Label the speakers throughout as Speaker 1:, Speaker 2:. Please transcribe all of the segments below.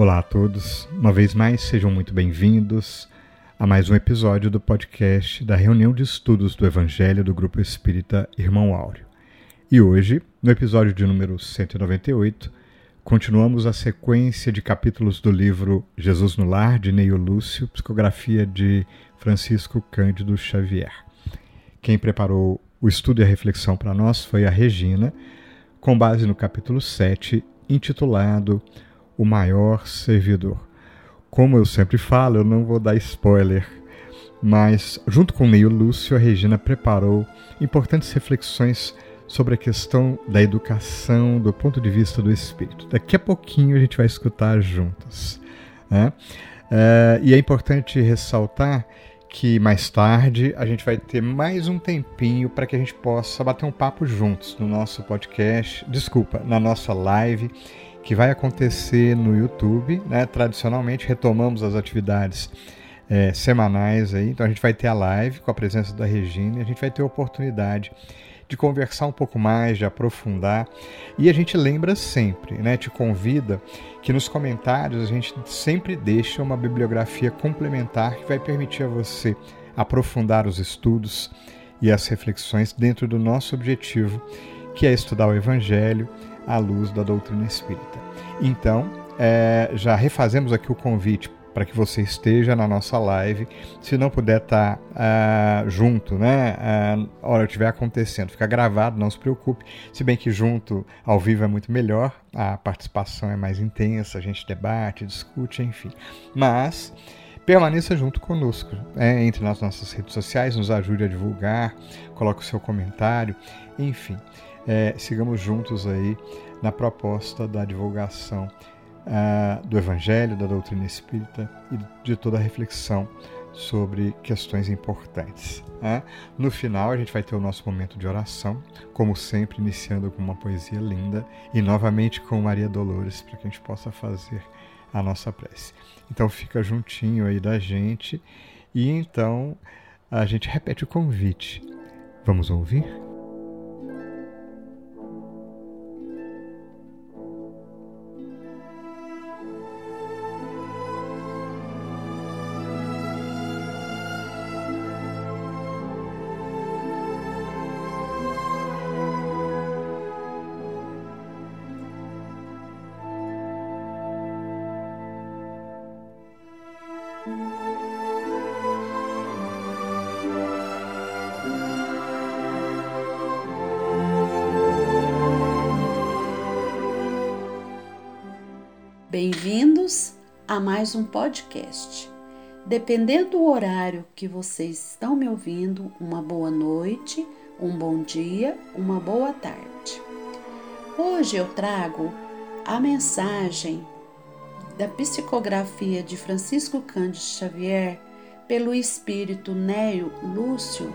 Speaker 1: Olá a todos, uma vez mais sejam muito bem-vindos a mais um episódio do podcast da reunião de estudos do Evangelho do Grupo Espírita Irmão Áureo. E hoje, no episódio de número 198, continuamos a sequência de capítulos do livro Jesus no Lar, de Neio Lúcio, psicografia de Francisco Cândido Xavier. Quem preparou o estudo e a reflexão para nós foi a Regina, com base no capítulo 7, intitulado o maior servidor. Como eu sempre falo, eu não vou dar spoiler, mas junto com meio Lúcio, a Regina preparou importantes reflexões sobre a questão da educação do ponto de vista do espírito. Daqui a pouquinho a gente vai escutar juntos. Né? É, e é importante ressaltar que mais tarde a gente vai ter mais um tempinho para que a gente possa bater um papo juntos no nosso podcast, desculpa, na nossa live que vai acontecer no YouTube. Né? Tradicionalmente retomamos as atividades é, semanais aí, então a gente vai ter a live com a presença da Regina e a gente vai ter a oportunidade de conversar um pouco mais, de aprofundar. E a gente lembra sempre, né, te convida que nos comentários a gente sempre deixa uma bibliografia complementar que vai permitir a você aprofundar os estudos e as reflexões dentro do nosso objetivo, que é estudar o Evangelho à luz da doutrina espírita. Então, é, já refazemos aqui o convite para que você esteja na nossa live. Se não puder estar tá, uh, junto, né? Uh, hora estiver acontecendo, fica gravado, não se preocupe. Se bem que junto, ao vivo, é muito melhor, a participação é mais intensa, a gente debate, discute, enfim. Mas permaneça junto conosco, é, entre nas nossas redes sociais, nos ajude a divulgar, coloque o seu comentário, enfim é, sigamos juntos aí na proposta da divulgação uh, do Evangelho, da doutrina espírita e de toda a reflexão sobre questões importantes. Né? No final, a gente vai ter o nosso momento de oração, como sempre, iniciando com uma poesia linda e novamente com Maria Dolores, para que a gente possa fazer a nossa prece. Então, fica juntinho aí da gente e então a gente repete o convite. Vamos ouvir?
Speaker 2: A mais um podcast. Dependendo do horário que vocês estão me ouvindo, uma boa noite, um bom dia, uma boa tarde. Hoje eu trago a mensagem da psicografia de Francisco Cândido Xavier pelo espírito Néio Lúcio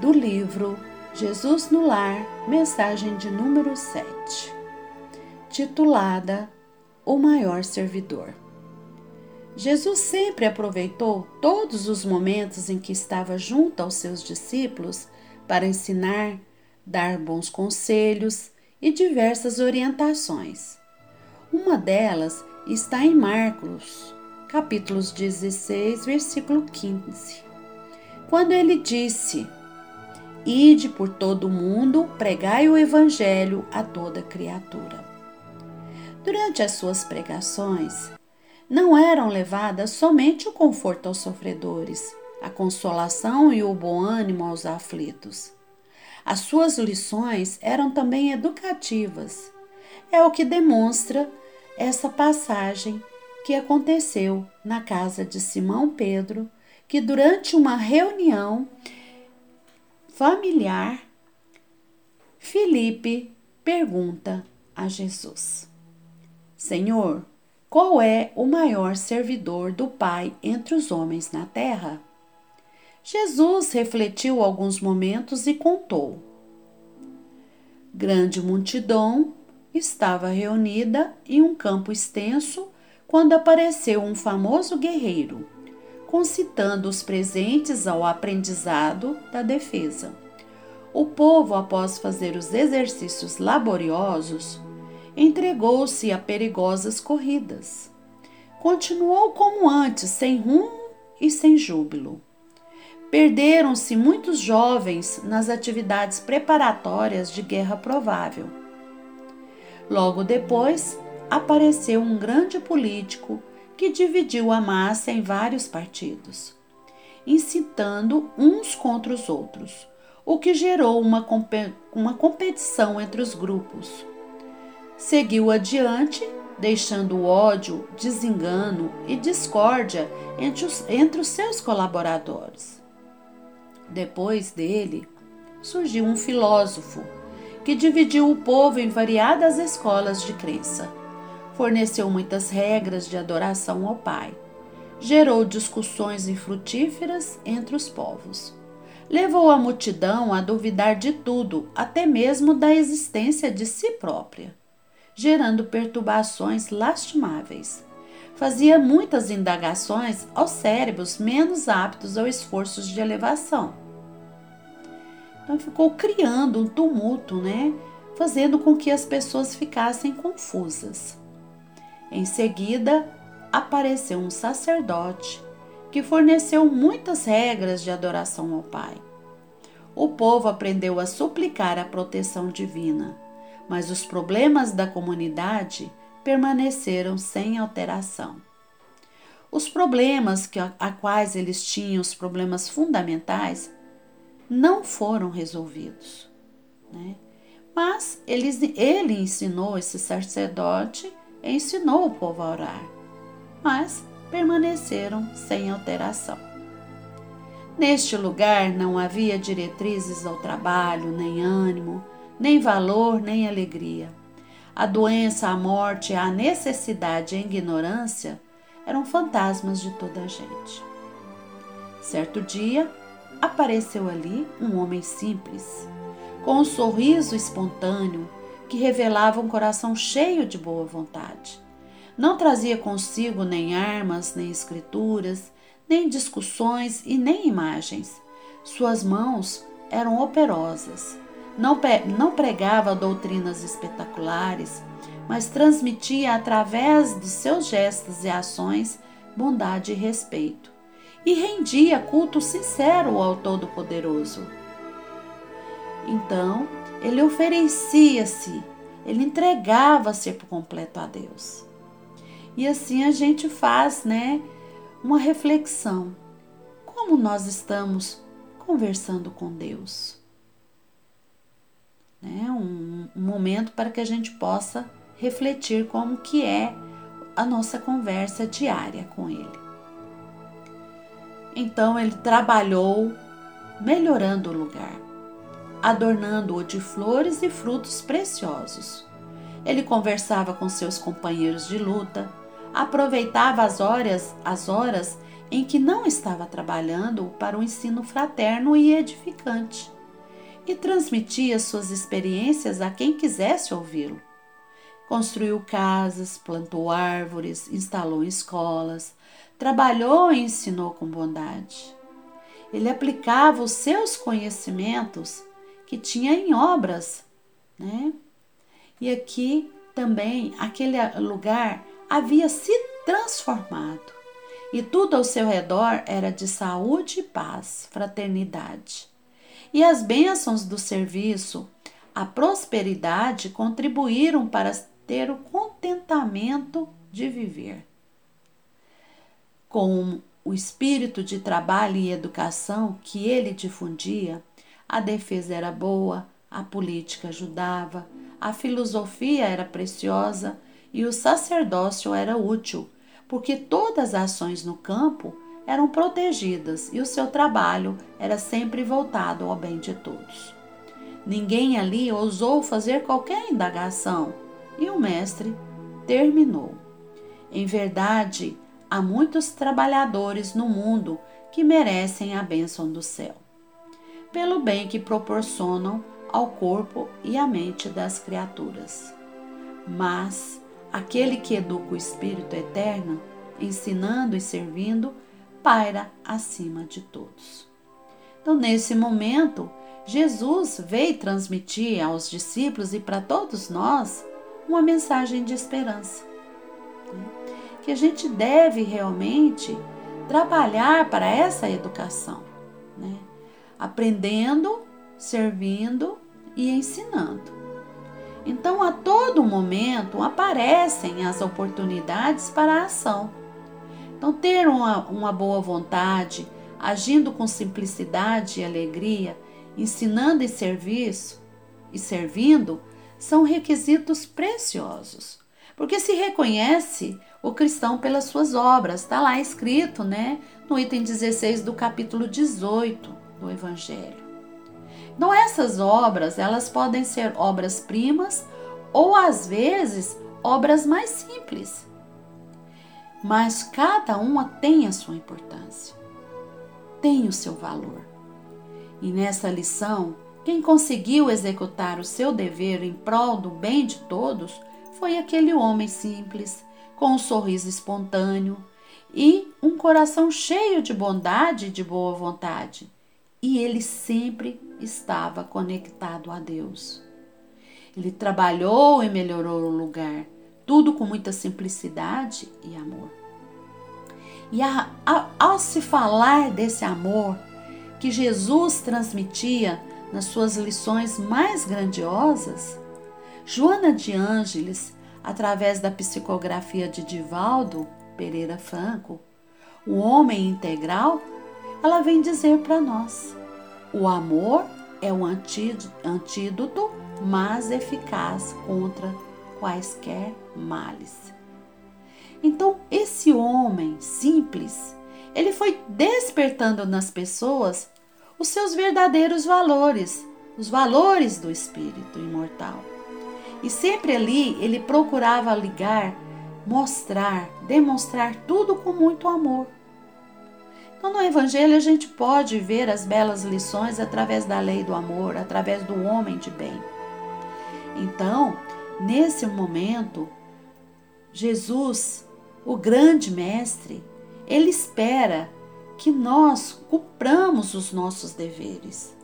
Speaker 2: do livro Jesus no Lar, mensagem de número 7, titulada o maior servidor. Jesus sempre aproveitou todos os momentos em que estava junto aos seus discípulos para ensinar, dar bons conselhos e diversas orientações. Uma delas está em Marcos, capítulos 16, versículo 15, quando ele disse: Ide por todo o mundo, pregai o evangelho a toda criatura. Durante as suas pregações, não eram levadas somente o conforto aos sofredores, a consolação e o bom ânimo aos aflitos. As suas lições eram também educativas. É o que demonstra essa passagem que aconteceu na casa de Simão Pedro, que durante uma reunião familiar, Felipe pergunta a Jesus: Senhor, qual é o maior servidor do Pai entre os homens na terra? Jesus refletiu alguns momentos e contou. Grande multidão estava reunida em um campo extenso quando apareceu um famoso guerreiro, concitando os presentes ao aprendizado da defesa. O povo, após fazer os exercícios laboriosos, entregou-se a perigosas corridas. continuou como antes, sem rumo e sem júbilo. Perderam-se muitos jovens nas atividades preparatórias de guerra provável. Logo depois, apareceu um grande político que dividiu a massa em vários partidos, incitando uns contra os outros, o que gerou uma, uma competição entre os grupos. Seguiu adiante deixando ódio, desengano e discórdia entre os, entre os seus colaboradores. Depois dele, surgiu um filósofo que dividiu o povo em variadas escolas de crença, forneceu muitas regras de adoração ao Pai, gerou discussões infrutíferas entre os povos, levou a multidão a duvidar de tudo, até mesmo da existência de si própria gerando perturbações lastimáveis. Fazia muitas indagações aos cérebros menos aptos ao esforços de elevação. Então ficou criando um tumulto, né? Fazendo com que as pessoas ficassem confusas. Em seguida, apareceu um sacerdote que forneceu muitas regras de adoração ao Pai. O povo aprendeu a suplicar a proteção divina mas os problemas da comunidade permaneceram sem alteração. Os problemas que, a quais eles tinham, os problemas fundamentais, não foram resolvidos. Né? Mas ele ensinou, esse sacerdote, ensinou o povo a orar, mas permaneceram sem alteração. Neste lugar não havia diretrizes ao trabalho, nem ânimo, nem valor, nem alegria. A doença, a morte, a necessidade e a ignorância eram fantasmas de toda a gente. Certo dia, apareceu ali um homem simples, com um sorriso espontâneo que revelava um coração cheio de boa vontade. Não trazia consigo nem armas, nem escrituras, nem discussões e nem imagens. Suas mãos eram operosas não, pregava doutrinas espetaculares, mas transmitia através dos seus gestos e ações bondade e respeito, e rendia culto sincero ao Todo-Poderoso. Então, ele oferecia-se, ele entregava-se por completo a Deus. E assim a gente faz, né, uma reflexão. Como nós estamos conversando com Deus? Né? um, um momento para que a gente possa refletir como que é a nossa conversa diária com ele. Então ele trabalhou melhorando o lugar, adornando-o de flores e frutos preciosos. Ele conversava com seus companheiros de luta, aproveitava as horas, as horas em que não estava trabalhando para o ensino fraterno e edificante e transmitia suas experiências a quem quisesse ouvi-lo. Construiu casas, plantou árvores, instalou escolas, trabalhou e ensinou com bondade. Ele aplicava os seus conhecimentos que tinha em obras, né? E aqui também aquele lugar havia se transformado e tudo ao seu redor era de saúde e paz, fraternidade e as bênçãos do serviço, a prosperidade contribuíram para ter o contentamento de viver. Com o espírito de trabalho e educação que ele difundia, a defesa era boa, a política ajudava, a filosofia era preciosa e o sacerdócio era útil, porque todas as ações no campo eram protegidas e o seu trabalho era sempre voltado ao bem de todos. Ninguém ali ousou fazer qualquer indagação e o mestre terminou. Em verdade, há muitos trabalhadores no mundo que merecem a bênção do céu, pelo bem que proporcionam ao corpo e à mente das criaturas. Mas aquele que educa o Espírito Eterno, ensinando e servindo, paira acima de todos. Então, nesse momento, Jesus veio transmitir aos discípulos e para todos nós uma mensagem de esperança. que a gente deve realmente trabalhar para essa educação, né? aprendendo, servindo e ensinando. Então, a todo momento aparecem as oportunidades para a ação. Então, ter uma, uma boa vontade, agindo com simplicidade e alegria, ensinando e serviço e servindo, são requisitos preciosos. Porque se reconhece o cristão pelas suas obras, está lá escrito, né, no item 16 do capítulo 18 do Evangelho. Então essas obras, elas podem ser obras primas ou às vezes obras mais simples. Mas cada uma tem a sua importância, tem o seu valor. E nessa lição, quem conseguiu executar o seu dever em prol do bem de todos foi aquele homem simples, com um sorriso espontâneo e um coração cheio de bondade e de boa vontade. E ele sempre estava conectado a Deus. Ele trabalhou e melhorou o lugar, tudo com muita simplicidade e amor. E a, a, ao se falar desse amor que Jesus transmitia nas suas lições mais grandiosas, Joana de Ângeles, através da psicografia de Divaldo Pereira Franco, o homem integral, ela vem dizer para nós: o amor é o antídoto mais eficaz contra quaisquer males. Então, esse homem simples, ele foi despertando nas pessoas os seus verdadeiros valores, os valores do espírito imortal. E sempre ali ele procurava ligar, mostrar, demonstrar tudo com muito amor. Então, no Evangelho, a gente pode ver as belas lições através da lei do amor, através do homem de bem. Então, nesse momento, Jesus, o grande Mestre, ele espera que nós cumpramos os nossos deveres,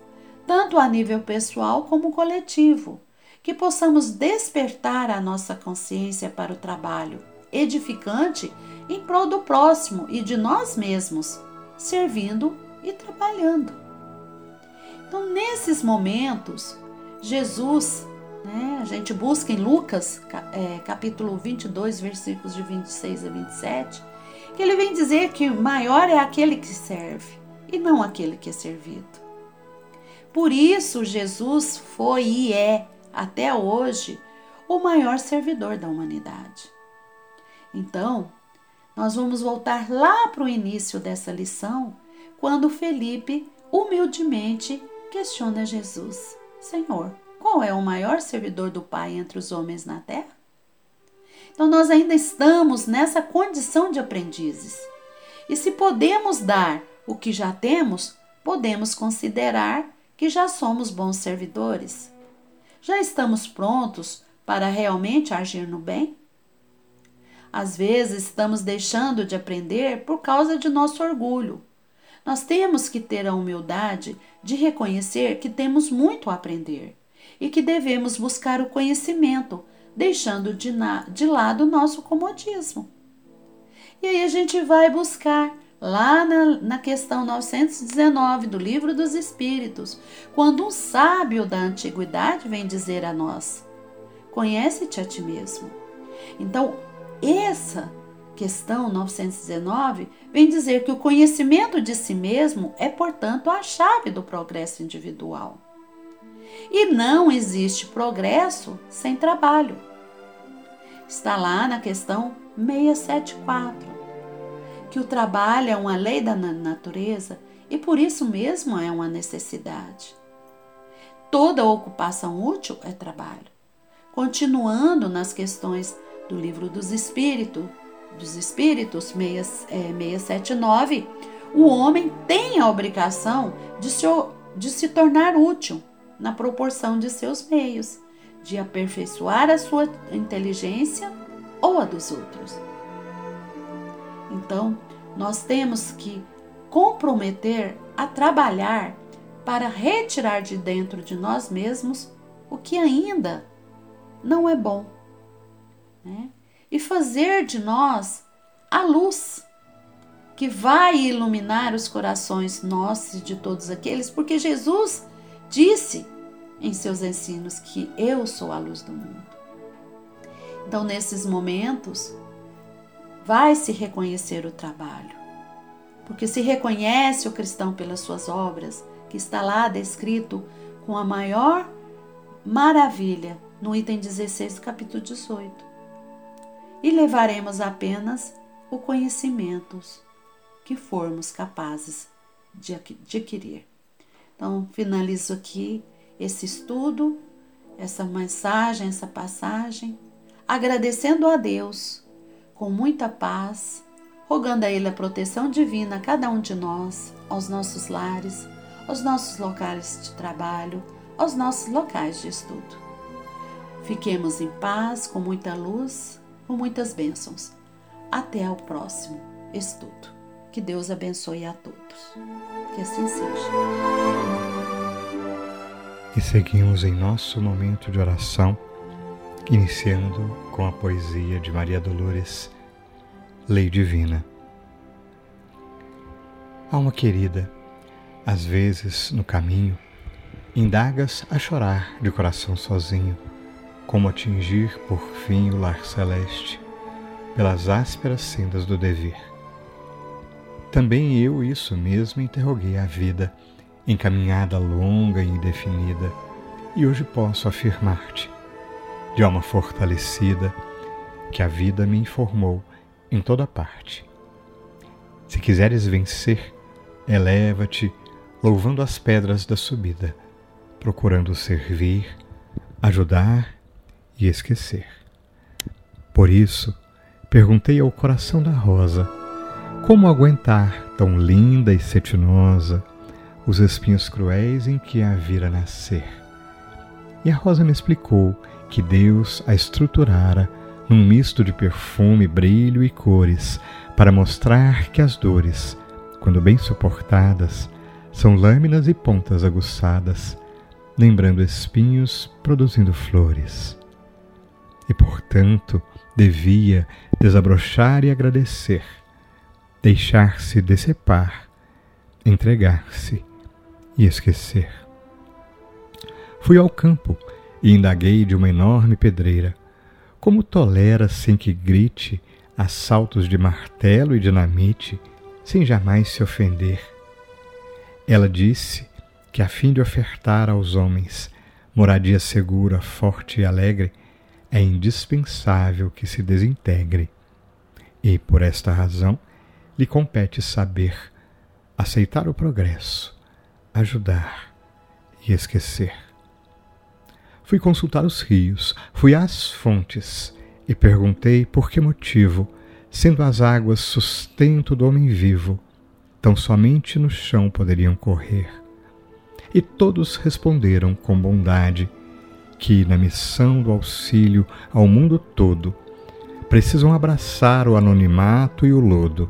Speaker 2: tanto a nível pessoal como coletivo, que possamos despertar a nossa consciência para o trabalho edificante em prol do próximo e de nós mesmos, servindo e trabalhando. Então, nesses momentos, Jesus né? A gente busca em Lucas, é, capítulo 22, versículos de 26 a 27, que ele vem dizer que maior é aquele que serve e não aquele que é servido. Por isso, Jesus foi e é, até hoje, o maior servidor da humanidade. Então, nós vamos voltar lá para o início dessa lição, quando Felipe humildemente questiona Jesus: Senhor, qual é o maior servidor do Pai entre os homens na terra? Então, nós ainda estamos nessa condição de aprendizes. E se podemos dar o que já temos, podemos considerar que já somos bons servidores. Já estamos prontos para realmente agir no bem? Às vezes estamos deixando de aprender por causa de nosso orgulho. Nós temos que ter a humildade de reconhecer que temos muito a aprender e que devemos buscar o conhecimento, deixando de, de lado o nosso comodismo. E aí a gente vai buscar lá na, na questão 919 do Livro dos Espíritos, quando um sábio da antiguidade vem dizer a nós: Conhece-te a ti mesmo. Então, essa questão 919 vem dizer que o conhecimento de si mesmo é, portanto, a chave do progresso individual. E não existe progresso sem trabalho. Está lá na questão 674, que o trabalho é uma lei da natureza e por isso mesmo é uma necessidade. Toda ocupação útil é trabalho. Continuando nas questões do livro dos Espíritos, dos Espíritos 679, é, o homem tem a obrigação de se, de se tornar útil na proporção de seus meios, de aperfeiçoar a sua inteligência ou a dos outros. Então, nós temos que comprometer a trabalhar para retirar de dentro de nós mesmos o que ainda não é bom, né? e fazer de nós a luz que vai iluminar os corações nossos de todos aqueles, porque Jesus disse em seus ensinos que eu sou a luz do mundo. Então, nesses momentos, vai se reconhecer o trabalho. Porque se reconhece o cristão pelas suas obras, que está lá descrito com a maior maravilha no item 16 do capítulo 18. E levaremos apenas o conhecimento que formos capazes de adquirir. Então, finalizo aqui esse estudo, essa mensagem, essa passagem, agradecendo a Deus com muita paz, rogando a Ele a proteção divina a cada um de nós, aos nossos lares, aos nossos locais de trabalho, aos nossos locais de estudo. Fiquemos em paz, com muita luz, com muitas bênçãos. Até ao próximo estudo. Que Deus abençoe a todos. Que assim seja.
Speaker 1: E seguimos em nosso momento de oração, iniciando com a poesia de Maria Dolores, Lei Divina. Alma querida, às vezes no caminho, indagas a chorar de coração sozinho, como atingir por fim o lar celeste, pelas ásperas sendas do dever. Também eu isso mesmo interroguei a vida, em caminhada longa e indefinida, e hoje posso afirmar-te, de alma fortalecida, que a vida me informou em toda parte. Se quiseres vencer, eleva-te, louvando as pedras da subida, procurando servir, ajudar e esquecer. Por isso, perguntei ao coração da rosa como aguentar tão linda e cetinosa os espinhos cruéis em que a vira nascer. E a rosa me explicou que Deus a estruturara num misto de perfume, brilho e cores, para mostrar que as dores, quando bem suportadas, são lâminas e pontas aguçadas, lembrando espinhos produzindo flores. E, portanto, devia desabrochar e agradecer, deixar-se decepar, entregar-se e esquecer. Fui ao campo e indaguei de uma enorme pedreira como tolera sem que grite assaltos de martelo e dinamite, sem jamais se ofender? Ela disse que, a fim de ofertar aos homens moradia segura, forte e alegre, é indispensável que se desintegre. E, por esta razão, lhe compete saber aceitar o progresso, ajudar e esquecer. Fui consultar os rios, fui às fontes e perguntei por que motivo, sendo as águas sustento do homem vivo, tão somente no chão poderiam correr. E todos responderam com bondade que, na missão do auxílio ao mundo todo, precisam abraçar o anonimato e o lodo,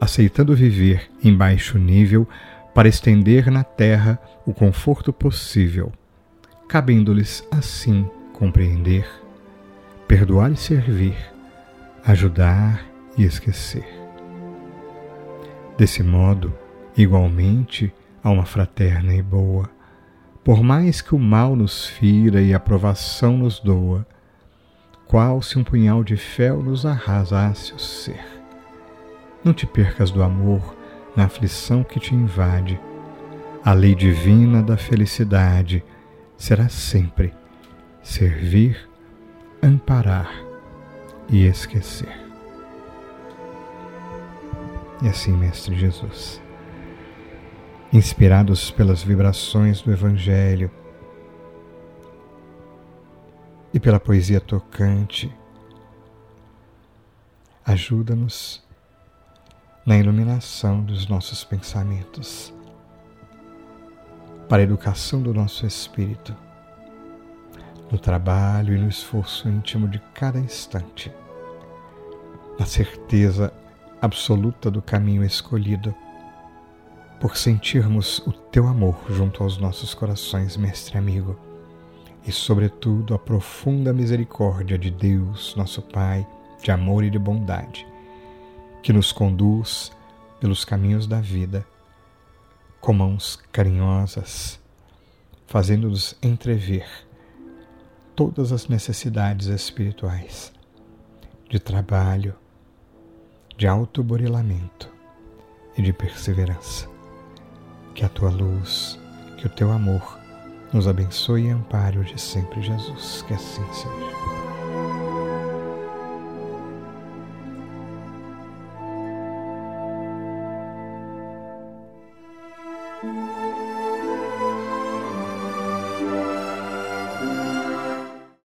Speaker 1: aceitando viver em baixo nível para estender na terra o conforto possível cabendo-lhes assim compreender, perdoar e servir, ajudar e esquecer. Desse modo, igualmente, alma fraterna e boa, por mais que o mal nos fira e a provação nos doa, qual se um punhal de fel nos arrasasse o ser. Não te percas do amor na aflição que te invade, a lei divina da felicidade será sempre servir, amparar e esquecer. E assim, Mestre Jesus, inspirados pelas vibrações do Evangelho e pela poesia tocante, ajuda-nos na iluminação dos nossos pensamentos para a educação do nosso espírito, no trabalho e no esforço íntimo de cada instante, na certeza absoluta do caminho escolhido, por sentirmos o teu amor junto aos nossos corações, mestre amigo, e, sobretudo, a profunda misericórdia de Deus, nosso Pai, de amor e de bondade, que nos conduz pelos caminhos da vida, com mãos carinhosas, fazendo-nos entrever todas as necessidades espirituais de trabalho, de autoburilamento e de perseverança. Que a tua luz, que o teu amor nos abençoe e ampare de sempre, Jesus. Que assim seja.